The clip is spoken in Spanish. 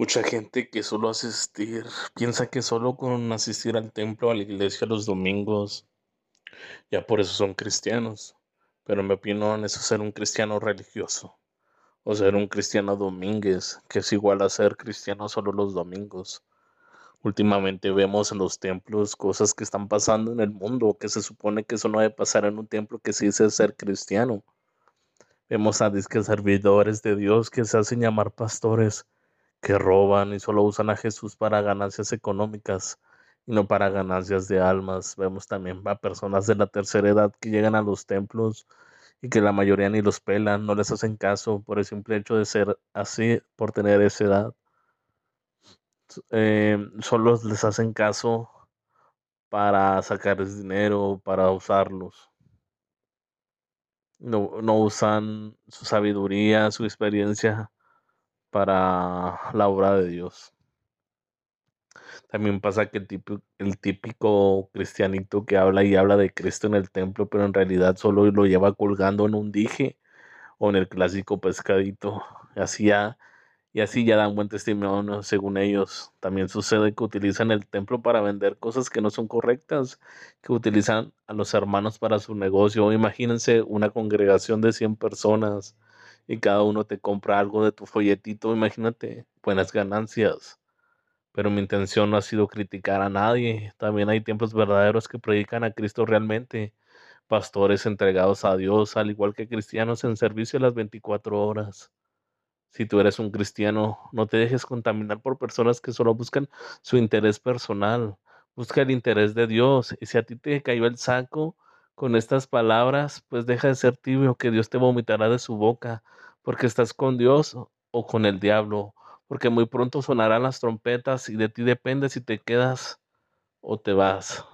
Mucha gente que solo asistir, piensa que solo con asistir al templo, a la iglesia los domingos, ya por eso son cristianos. Pero en mi opinión, eso es ser un cristiano religioso. O ser un cristiano domínguez, que es igual a ser cristiano solo los domingos. Últimamente vemos en los templos cosas que están pasando en el mundo, que se supone que eso no debe pasar en un templo que sí dice ser cristiano. Vemos a disque servidores de Dios que se hacen llamar pastores que roban y solo usan a Jesús para ganancias económicas y no para ganancias de almas. Vemos también a personas de la tercera edad que llegan a los templos y que la mayoría ni los pelan, no les hacen caso por el simple hecho de ser así, por tener esa edad. Eh, solo les hacen caso para sacarles dinero, para usarlos. No, no usan su sabiduría, su experiencia para la obra de Dios. También pasa que el típico, el típico cristianito que habla y habla de Cristo en el templo, pero en realidad solo lo lleva colgando en un dije o en el clásico pescadito. Así ya, y así ya dan buen testimonio según ellos. También sucede que utilizan el templo para vender cosas que no son correctas, que utilizan a los hermanos para su negocio. Imagínense una congregación de 100 personas y cada uno te compra algo de tu folletito, imagínate, buenas ganancias. Pero mi intención no ha sido criticar a nadie. También hay tiempos verdaderos que predican a Cristo realmente. Pastores entregados a Dios, al igual que cristianos en servicio a las 24 horas. Si tú eres un cristiano, no te dejes contaminar por personas que solo buscan su interés personal. Busca el interés de Dios. Y si a ti te cayó el saco, con estas palabras, pues deja de ser tibio, que Dios te vomitará de su boca, porque estás con Dios o con el diablo, porque muy pronto sonarán las trompetas y de ti depende si te quedas o te vas.